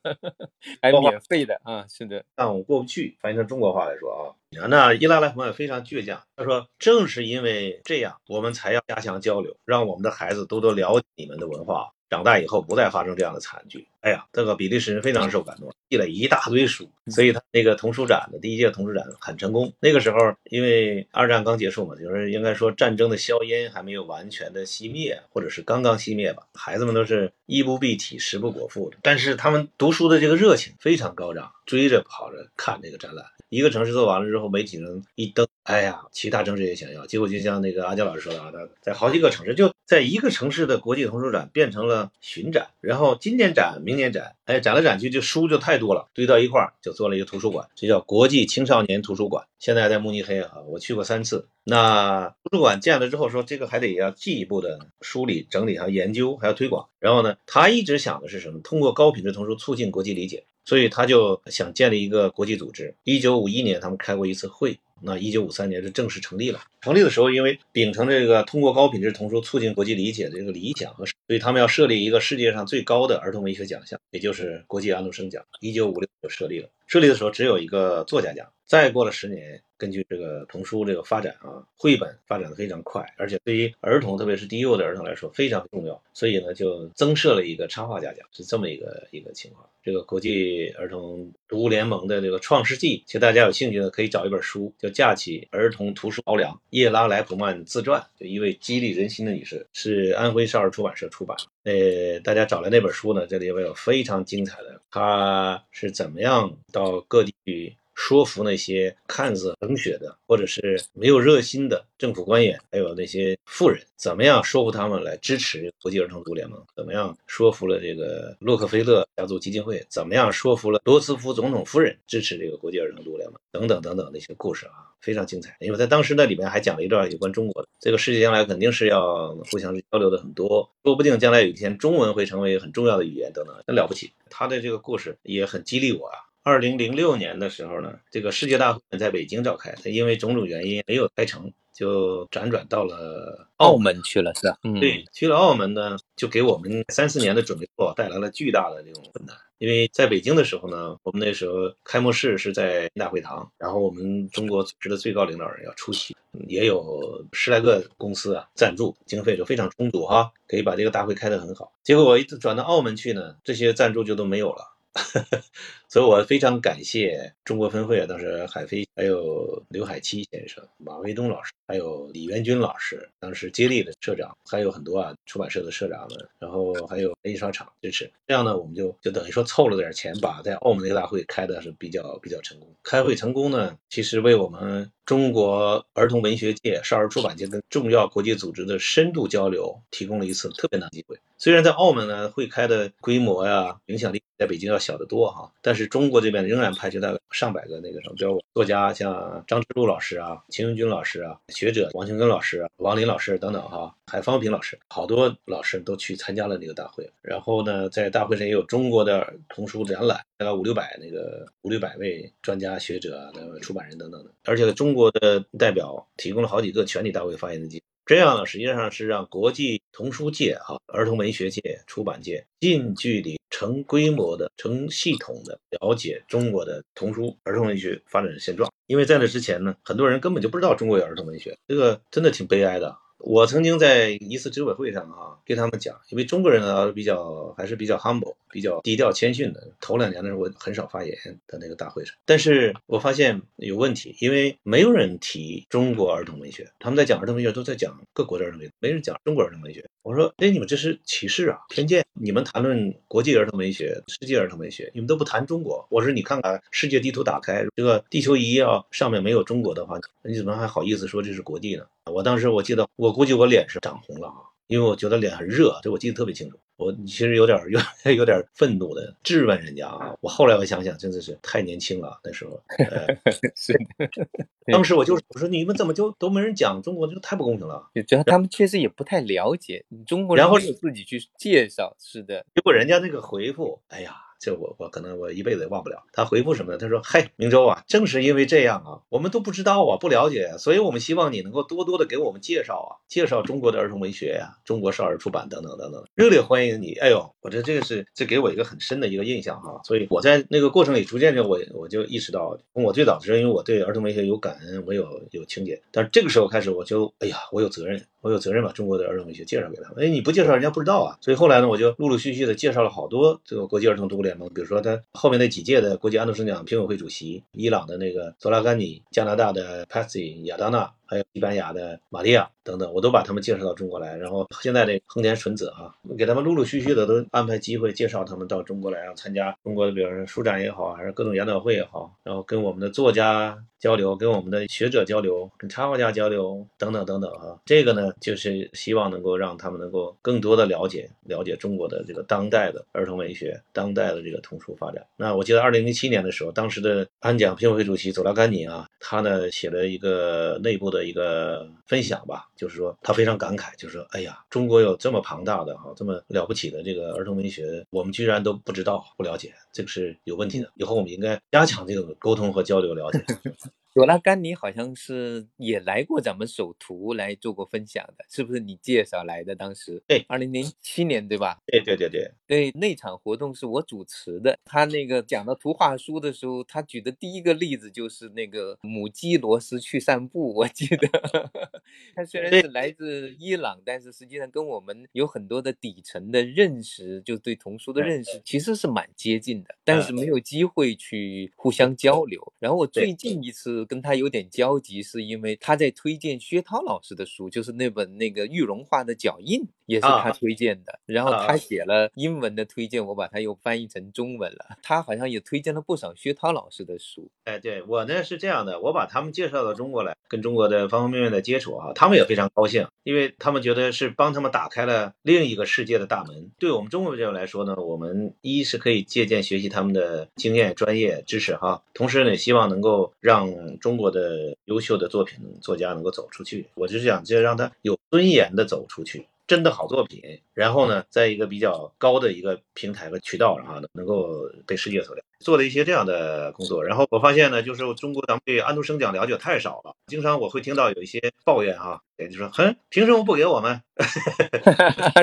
还免费的啊，是的，但我过不去。翻译成中国话来说啊，那伊拉莱朋友非常倔强，他说正是因为这样，我们才要加强交流，让我们的孩子多多了解你们的文化。长大以后不再发生这样的惨剧。哎呀，这个比利时人非常受感动，寄了一大堆书，所以他那个童书展的第一届童书展很成功。那个时候，因为二战刚结束嘛，就是应该说战争的硝烟还没有完全的熄灭，或者是刚刚熄灭吧。孩子们都是衣不蔽体、食不果腹的，但是他们读书的这个热情非常高涨，追着跑着看这个展览。一个城市做完了之后，媒体人一登，哎呀，其他城市也想要。结果就像那个阿娇老师说的啊，他在好几个城市，就在一个城市的国际童书展变成了巡展，然后今年展，明年展，哎，展来展去就书就太多了，堆到一块儿就做了一个图书馆，这叫国际青少年图书馆。现在在慕尼黑啊，我去过三次。那图书馆建了之后，说这个还得要进一步的梳理、整理、和研究、还要推广。然后呢，他一直想的是什么？通过高品质童书促进国际理解。所以他就想建立一个国际组织。一九五一年，他们开过一次会，那一九五三年是正式成立了。成立的时候，因为秉承这个通过高品质童书促进国际理解的这个理想和，所以他们要设立一个世界上最高的儿童文学奖项，也就是国际安徒生奖。一九五六就设立了。设立的时候只有一个作家奖。再过了十年，根据这个童书这个发展啊，绘本发展的非常快，而且对于儿童，特别是低幼的儿童来说非常重要，所以呢就增设了一个插画家奖，是这么一个一个情况。这个国际儿童读物联盟的这个创世纪，其实大家有兴趣的可以找一本书，叫《架起儿童图书桥梁》，叶拉莱普曼自传，就一位激励人心的女士，是安徽少儿出版社出版。呃，大家找来那本书呢，这里边有非常精彩的，她是怎么样到各地去。说服那些看似冷血的或者是没有热心的政府官员，还有那些富人，怎么样说服他们来支持国际儿童读联盟？怎么样说服了这个洛克菲勒家族基金会？怎么样说服了罗斯福总统夫人支持这个国际儿童读联盟？等等等等那些故事啊，非常精彩。因为在当时那里面还讲了一段有关中国的，这个世界将来肯定是要互相交流的很多，说不定将来有一天中文会成为很重要的语言等等，很了不起。他的这个故事也很激励我啊。二零零六年的时候呢，这个世界大会在北京召开，因为种种原因没有开成，就辗转到了澳门去了，是吧？嗯，对，去了澳门呢，就给我们三四年的准备作带来了巨大的这种困难。因为在北京的时候呢，我们那时候开幕式是在大会堂，然后我们中国组织的最高领导人要出席，也有十来个公司啊赞助，经费就非常充足哈，可以把这个大会开得很好。结果我一转到澳门去呢，这些赞助就都没有了。所以，我非常感谢中国分会啊，当时海飞，还有刘海七先生、马卫东老师，还有李元军老师，当时接力的社长，还有很多啊出版社的社长们，然后还有印刷厂支持。这样呢，我们就就等于说凑了点钱，把在澳门那个大会开的是比较比较成功。开会成功呢，其实为我们中国儿童文学界、少儿出版界跟重要国际组织的深度交流提供了一次特别大机会。虽然在澳门呢，会开的规模呀、影响力在北京要小得多哈，但是中国这边仍然派出大上百个那个什么，比如作家像张之路老师啊、秦永军老师啊、学者王庆根老师、王林老师等等哈，海方平老师，好多老师都去参加了那个大会。然后呢，在大会上也有中国的童书展览，大概五六百那个五六百位专家学者、出版人等等的，而且中国的代表提供了好几个全体大会发言的机会。这样呢，实际上是让国际童书界哈、儿童文学界、出版界近距离、成规模的、成系统的了解中国的童书儿童文学发展的现状。因为在那之前呢，很多人根本就不知道中国有儿童文学，这个真的挺悲哀的。我曾经在一次执委会上啊，跟他们讲，因为中国人呢比较还是比较 humble，比较低调谦逊的。头两年的时候，我很少发言的那个大会上，但是我发现有问题，因为没有人提中国儿童文学，他们在讲儿童文学都在讲各国的儿童文学，没人讲中国儿童文学。我说，哎，你们这是歧视啊，偏见！你们谈论国际儿童文学、世界儿童文学，你们都不谈中国。我说，你看看世界地图打开，这个地球仪要上面没有中国的话，你怎么还好意思说这是国际呢？我当时我记得，我估计我脸是涨红了啊，因为我觉得脸很热，这我记得特别清楚。我其实有点有有点愤怒的质问人家啊。我后来我想想，真的是太年轻了那时候。是，当时我就是我说你们怎么就都没人讲中国，这太不公平了。主要他们确实也不太了解中国人，然后自己去介绍。是的，结果人家那个回复，哎呀。这我我可能我一辈子也忘不了。他回复什么呢？他说：“嗨，明州啊，正是因为这样啊，我们都不知道啊，不了解，所以我们希望你能够多多的给我们介绍啊，介绍中国的儿童文学呀，中国少儿出版等等等等，热烈欢迎你。哎呦，我这这个是这给我一个很深的一个印象哈。所以我在那个过程里逐渐就我我就意识到，从我最早的时候，因为我对儿童文学有感恩，我有有情节，但是这个时候开始我就哎呀，我有责任。”我有责任把中国的儿童文学介绍给他们。哎，你不介绍，人家不知道啊。所以后来呢，我就陆陆续续的介绍了好多这个国际儿童读物联盟，比如说他后面那几届的国际安徒生奖评委会主席，伊朗的那个佐拉甘尼，加拿大的 Patsy 亚当娜。还有西班牙的玛利亚等等，我都把他们介绍到中国来。然后现在这横田纯子啊，给他们陆陆续续的都安排机会介绍他们到中国来，然后参加中国的，比如说书展也好，还是各种研讨会也好，然后跟我们的作家交流，跟我们的学者交流，跟插画家交流等等等等啊。这个呢，就是希望能够让他们能够更多的了解了解中国的这个当代的儿童文学，当代的这个童书发展。那我记得二零零七年的时候，当时的安奖评委会主席佐拉甘尼啊，他呢写了一个内部的。一个分享吧，就是说他非常感慨，就是说，哎呀，中国有这么庞大的哈，这么了不起的这个儿童文学，我们居然都不知道、不了解，这个是有问题的。以后我们应该加强这个沟通和交流了解。朵拉甘尼好像是也来过咱们首图来做过分享的，是不是你介绍来的？当时对，二零零七年对吧？对对对对对，那场活动是我主持的。他那个讲到图画书的时候，他举的第一个例子就是那个母鸡罗斯去散步。我记得 他虽然是来自伊朗，但是实际上跟我们有很多的底层的认识，就对童书的认识其实是蛮接近的，但是没有机会去互相交流。然后我最近一次。跟他有点交集，是因为他在推荐薛涛老师的书，就是那本那个玉龙画的脚印，也是他推荐的。然后他写了英文的推荐，我把它又翻译成中文了。他好像也推荐了不少薛涛老师的书。哎，对我呢是这样的，我把他们介绍到中国来，跟中国的方方面面的接触啊，他们也非常高兴，因为他们觉得是帮他们打开了另一个世界的大门。对我们中国朋友来说呢，我们一是可以借鉴学习他们的经验、专业知识哈，同时呢，希望能够让。中国的优秀的作品作家能够走出去，我就是想，就让他有尊严的走出去，真的好作品，然后呢，在一个比较高的一个平台和渠道上，能够被世界所了解。做了一些这样的工作，然后我发现呢，就是中国咱们对安徒生奖了解太少了，经常我会听到有一些抱怨哈，也就说，哼，凭什么不给我们？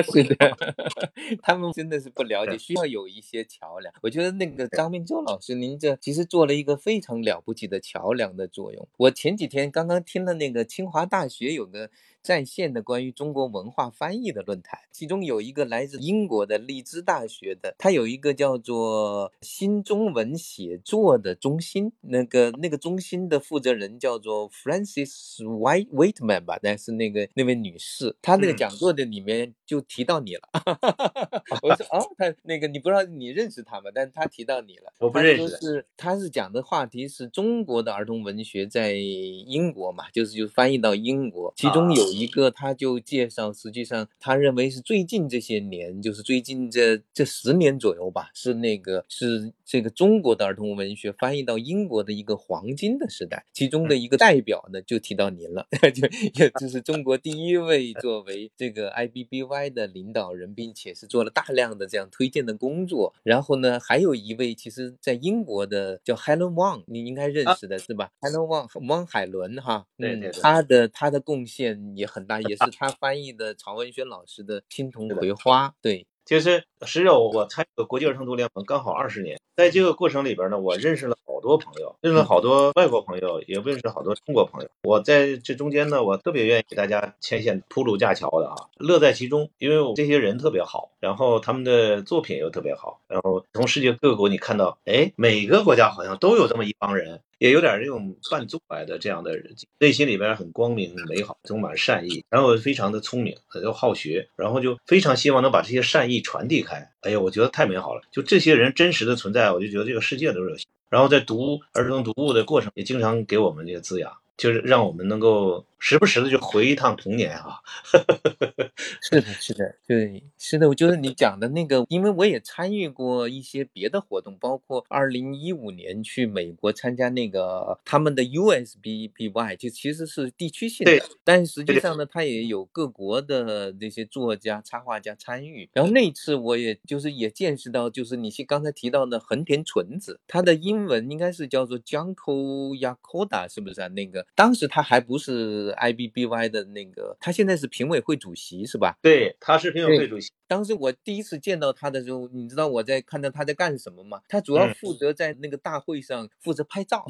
是的，他们真的是不了解，需要有一些桥梁。我觉得那个张明洲老师，您这其实做了一个非常了不起的桥梁的作用。我前几天刚刚听了那个清华大学有个在线的关于中国文化翻译的论坛，其中有一个来自英国的利兹大学的，他有一个叫做新中。文写作的中心，那个那个中心的负责人叫做 Francis White Waitman 吧，但是那个那位女士，她那个讲座的里面就提到你了。我说哦，他那个你不知道你认识他吗？但是他提到你了。我不认识。是他是讲的话题是中国的儿童文学在英国嘛，就是就翻译到英国，其中有一个他就介绍，实际上他认为是最近这些年，就是最近这这十年左右吧，是那个是这个。中国的儿童文学翻译到英国的一个黄金的时代，其中的一个代表呢，就提到您了，就也就是中国第一位作为这个 IBBY 的领导人，并且是做了大量的这样推荐的工作。然后呢，还有一位，其实在英国的叫 Helen Wang，你应该认识的是吧？Helen Wang，汪海伦哈，对对，他的他的贡献也很大，也是他翻译的曹文轩老师的《青铜葵花》，对。其实，实际上我参与国际儿童读联盟刚好二十年，在这个过程里边呢，我认识了好多朋友，认识了好多外国朋友，也认识了好多中国朋友。我在这中间呢，我特别愿意给大家牵线铺路架桥的啊，乐在其中，因为我这些人特别好，然后他们的作品又特别好，然后从世界各国你看到，哎，每个国家好像都有这么一帮人。也有点这种半做来的这样的人，内心里边很光明美好，充满善意，然后非常的聪明，又好学，然后就非常希望能把这些善意传递开。哎呀，我觉得太美好了！就这些人真实的存在，我就觉得这个世界都是有。然后在读儿童读物的过程，也经常给我们这个滋养，就是让我们能够。时不时的就回一趟童年啊，是的，是的，对，是的，我觉得你讲的那个，因为我也参与过一些别的活动，包括二零一五年去美国参加那个他们的 USBBY，就其实是地区性的，但实际上呢，它也有各国的那些作家、插画家参与。然后那次我也就是也见识到，就是你是刚才提到的横田纯子，他的英文应该是叫做 Junko Yakoda，是不是啊？那个当时他还不是。IBBY 的那个，他现在是评委会主席是吧？对，他是评委会主席。当时我第一次见到他的时候，你知道我在看到他在干什么吗？他主要负责在那个大会上负责拍照，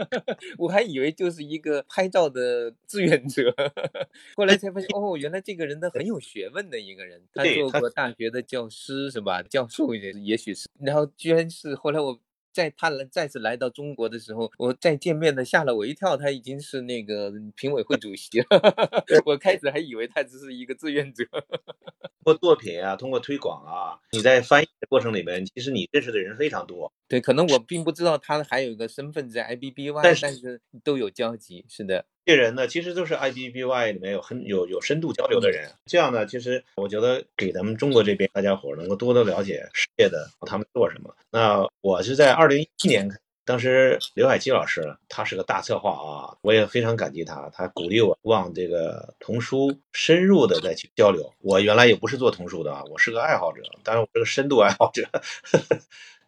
我还以为就是一个拍照的志愿者，后来才发现哦，原来这个人他很有学问的一个人，他做过大学的教师是吧？教授也也许是，然后居然是后来我。在他来再次来到中国的时候，我再见面的吓了我一跳，他已经是那个评委会主席了。我开始还以为他只是一个志愿者。通过作品啊，通过推广啊，你在翻译的过程里面，其实你认识的人非常多。对，可能我并不知道他还有一个身份在 IBBY，但是都有交集。是的。这些人呢，其实都是 IBBY 里面有很有有深度交流的人。这样呢，其实我觉得给咱们中国这边大家伙能够多多了解世界的他们做什么。那我是在二零一七年，当时刘海基老师他是个大策划啊，我也非常感激他，他鼓励我往这个童书深入的再去交流。我原来也不是做童书的啊，我是个爱好者，当然我是个深度爱好者。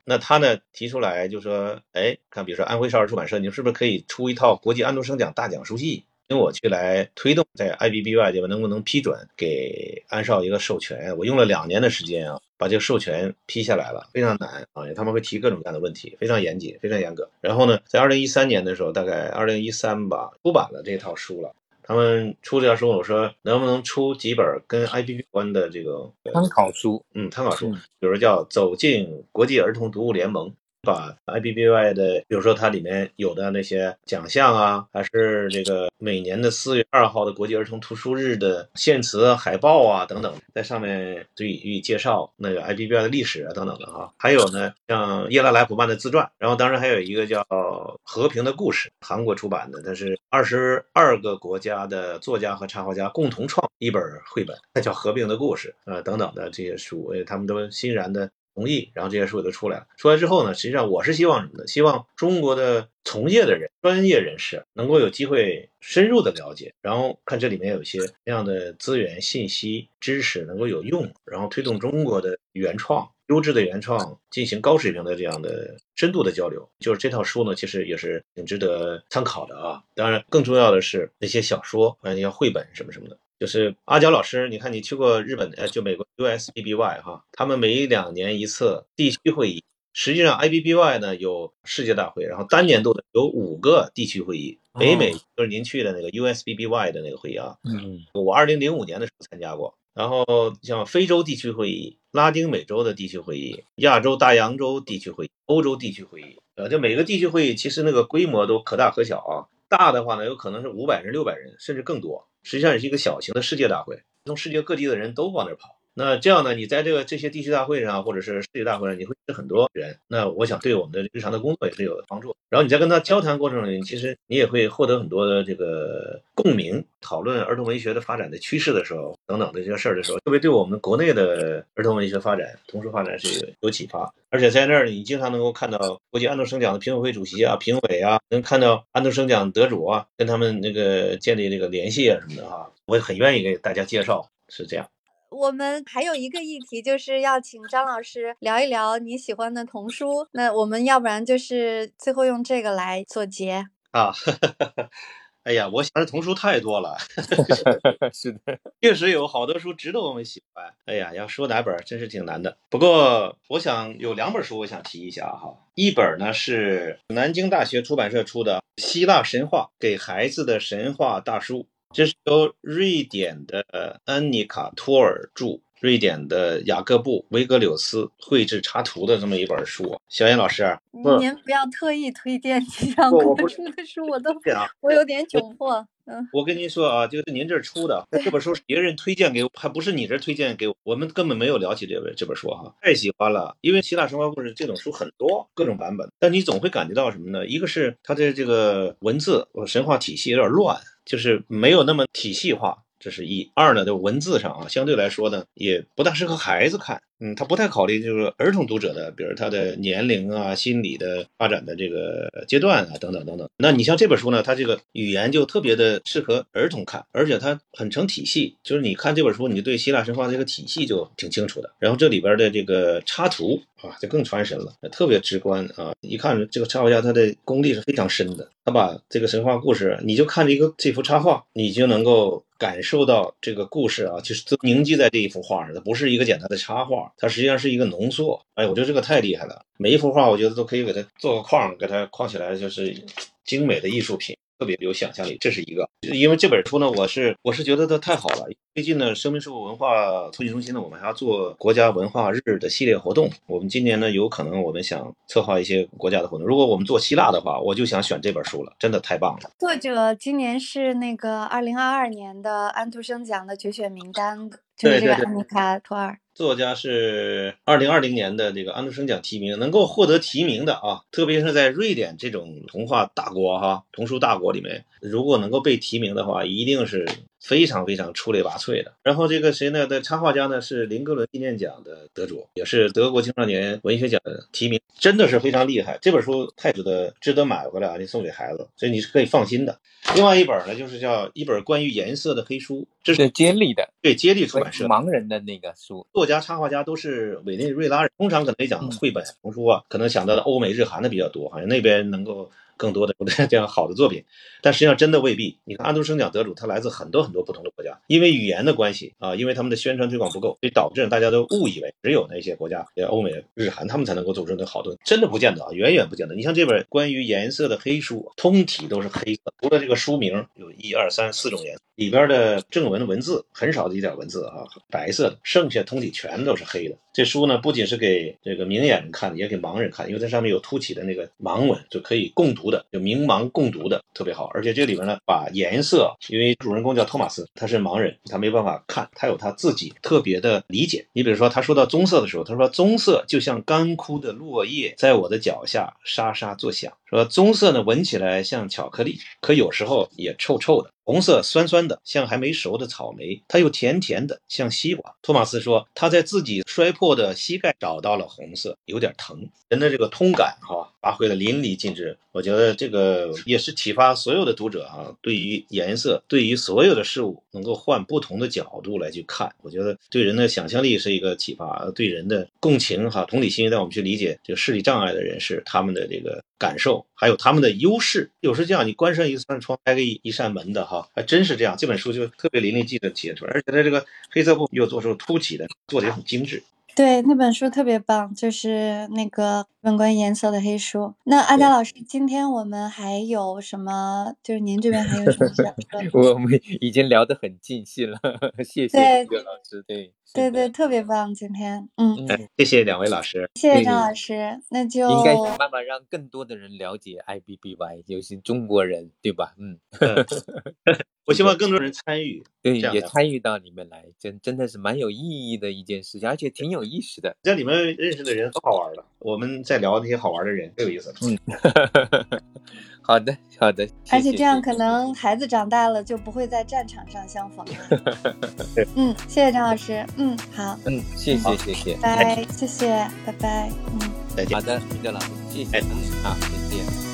那他呢提出来就说，哎，看，比如说安徽少儿出版社，你们是不是可以出一套国际安徒生奖大奖书系，请我去来推动，在 IBBY 这边能不能批准给安少一个授权？我用了两年的时间啊，把这个授权批下来了，非常难啊，他们会提各种各样的问题，非常严谨，非常严格。然后呢，在二零一三年的时候，大概二零一三吧，出版了这套书了。他们出这条书，我说能不能出几本跟 IBB 关的这个参考书？嗯，参考书，比如叫《走进国际儿童读物联盟》。把 IBBY 的，比如说它里面有的那些奖项啊，还是这个每年的四月二号的国际儿童图书日的献词海报啊等等，在上面对予以介绍那个 IBBY 的历史啊等等的哈。还有呢，像叶拉莱普曼的自传，然后当然还有一个叫《和平的故事》，韩国出版的，它是二十二个国家的作家和插画家共同创一本绘本，它叫《和平的故事》啊等等的这些书，他们都欣然的。同意，然后这些书也都出来了。出来之后呢，实际上我是希望什么呢？希望中国的从业的人、专业人士能够有机会深入的了解，然后看这里面有一些这样的资源、信息、知识能够有用，然后推动中国的原创、优质的原创进行高水平的这样的深度的交流。就是这套书呢，其实也是挺值得参考的啊。当然，更重要的是那些小说、那些绘本什么什么的。就是阿娇老师，你看你去过日本，呃，就美国 USBBY 哈，他们每两年一次地区会议。实际上 IBBY 呢有世界大会，然后单年度的有五个地区会议。北美就是您去的那个 USBBY 的那个会议啊，嗯，我二零零五年的时候参加过。然后像非洲地区会议、拉丁美洲的地区会议、亚洲大洋洲地区会议、欧洲地区会议，呃，就每个地区会议其实那个规模都可大可小啊。大的话呢，有可能是五百人、六百人，甚至更多。实际上也是一个小型的世界大会，从世界各地的人都往那儿跑。那这样呢？你在这个这些地区大会上，或者是世界大会上，你会认识很多人。那我想对我们的日常的工作也是有帮助。然后你在跟他交谈过程中，其实你也会获得很多的这个共鸣。讨论儿童文学的发展的趋势的时候，等等这些事儿的时候，特别对我们国内的儿童文学发展、童书发展是有启发。而且在那儿，你经常能够看到国际安徒生奖的评委会主席啊、评委啊，能看到安徒生奖得主啊，跟他们那个建立这个联系啊什么的哈。我也很愿意给大家介绍，是这样。我们还有一个议题，就是要请张老师聊一聊你喜欢的童书。那我们要不然就是最后用这个来做结啊。哎呀，我喜欢的童书太多了，是的，确实有好多书值得我们喜欢。哎呀，要说哪本真是挺难的。不过我想有两本书，我想提一下哈。一本呢是南京大学出版社出的《希腊神话给孩子的神话大书》。这是由瑞典的安妮卡·托尔著，瑞典的雅各布·维格柳斯绘制插图的这么一本书。小燕老师，您不要特意推荐这 样国出的书，我都我有点窘迫。嗯，我跟您说啊，就是您这儿出的这本书是，别人推荐给我，还不是你这儿推荐给我，我们根本没有了解这本这本书哈，太喜欢了。因为希腊神话故事这种书很多，各种版本，但你总会感觉到什么呢？一个是它的这个文字神话体系有点乱。就是没有那么体系化，这是一。二呢，就文字上啊，相对来说呢，也不大适合孩子看。嗯，他不太考虑就是儿童读者的，比如他的年龄啊、心理的发展的这个阶段啊等等等等。那你像这本书呢，它这个语言就特别的适合儿童看，而且它很成体系，就是你看这本书，你就对希腊神话这个体系就挺清楚的。然后这里边的这个插图啊，就更传神了，特别直观啊！一看这个插画家他的功力是非常深的，他把这个神话故事，你就看这一个这幅插画，你就能够。感受到这个故事啊，就是都凝聚在这一幅画上，它不是一个简单的插画，它实际上是一个浓缩。哎，我觉得这个太厉害了，每一幅画我觉得都可以给它做个框，给它框起来，就是精美的艺术品。特别有想象力，这是一个。因为这本书呢，我是我是觉得它太好了。最近呢，生命社会文化促进中心呢，我们还要做国家文化日的系列活动。我们今年呢，有可能我们想策划一些国家的活动。如果我们做希腊的话，我就想选这本书了，真的太棒了。作者今年是那个二零二二年的安徒生奖的决选名单，就是这个安妮卡·托尔。作家是二零二零年的这个安徒生奖提名，能够获得提名的啊，特别是在瑞典这种童话大国哈，童书大国里面，如果能够被提名的话，一定是。非常非常出类拔萃的。然后这个谁呢？的插画家呢是林格伦纪念奖的得主，也是德国青少年文学奖的提名，真的是非常厉害。这本书太值得值得买回来啊！你送给孩子，所以你是可以放心的。另外一本呢，就是叫一本关于颜色的黑书，这是接力的，对接力出版社盲人的那个书，作家插画家都是委内瑞拉人。通常可能讲绘本童书啊，可能想到的欧美日韩的比较多，好像那边能够。更多的 这样好的作品，但实际上真的未必。你看安徒生奖得主，他来自很多很多不同的国家，因为语言的关系啊，因为他们的宣传推广不够，所以导致大家都误以为只有那些国家，欧美、日韩，他们才能够做出那好的。真的不见得啊，远远不见得。你像这本关于颜色的黑书，通体都是黑色，除了这个书名有一二三四种颜色，里边的正文的文字很少的一点文字啊，白色的，剩下通体全都是黑的。这书呢，不仅是给这个明眼人看的，也给盲人看，因为它上面有凸起的那个盲文，就可以共读的，就明盲共读的，特别好。而且这里边呢，把颜色，因为主人公叫托马斯，他是盲人，他没办法看，他有他自己特别的理解。你比如说，他说到棕色的时候，他说棕色就像干枯的落叶，在我的脚下沙沙作响。说棕色呢，闻起来像巧克力，可有时候也臭臭的。红色酸酸的，像还没熟的草莓；它又甜甜的，像西瓜。托马斯说，他在自己摔破的膝盖找到了红色，有点疼。人的这个通感，哈，发挥的淋漓尽致。我觉得这个也是启发所有的读者啊，对于颜色，对于所有的事物，能够换不同的角度来去看。我觉得对人的想象力是一个启发，对人的共情，哈，同理心，让我们去理解这个视力障碍的人士他们的这个感受，还有他们的优势。有时这样，你关上一扇窗，开个一一扇门的，哈。还真是这样，这本书就特别淋漓尽致体现出来，而且它这个黑色部又做出凸起的，做的也很精致。对，那本书特别棒，就是那个本关于颜色的黑书。那阿佳老师，今天我们还有什么？就是您这边还有什么想说？我们已经聊得很尽兴了，谢谢岳老师。对对对，特别棒，今天，嗯，谢谢两位老师，谢谢张老师。那就应该想办法让更多的人了解 I B B Y，尤其中国人，对吧？嗯。我希望更多人参与，对，也参与到里面来，真真的是蛮有意义的一件事情，而且挺有意思的。在里面认识的人都好玩的，我们在聊那些好玩的人，更有意思。嗯，好的，好的。而且这样可能孩子长大了就不会在战场上相逢了。嗯，谢谢张老师。嗯，好。嗯，谢谢，谢谢。拜，谢谢，拜拜。嗯，再见。好的，李教老师，谢谢。好，再见。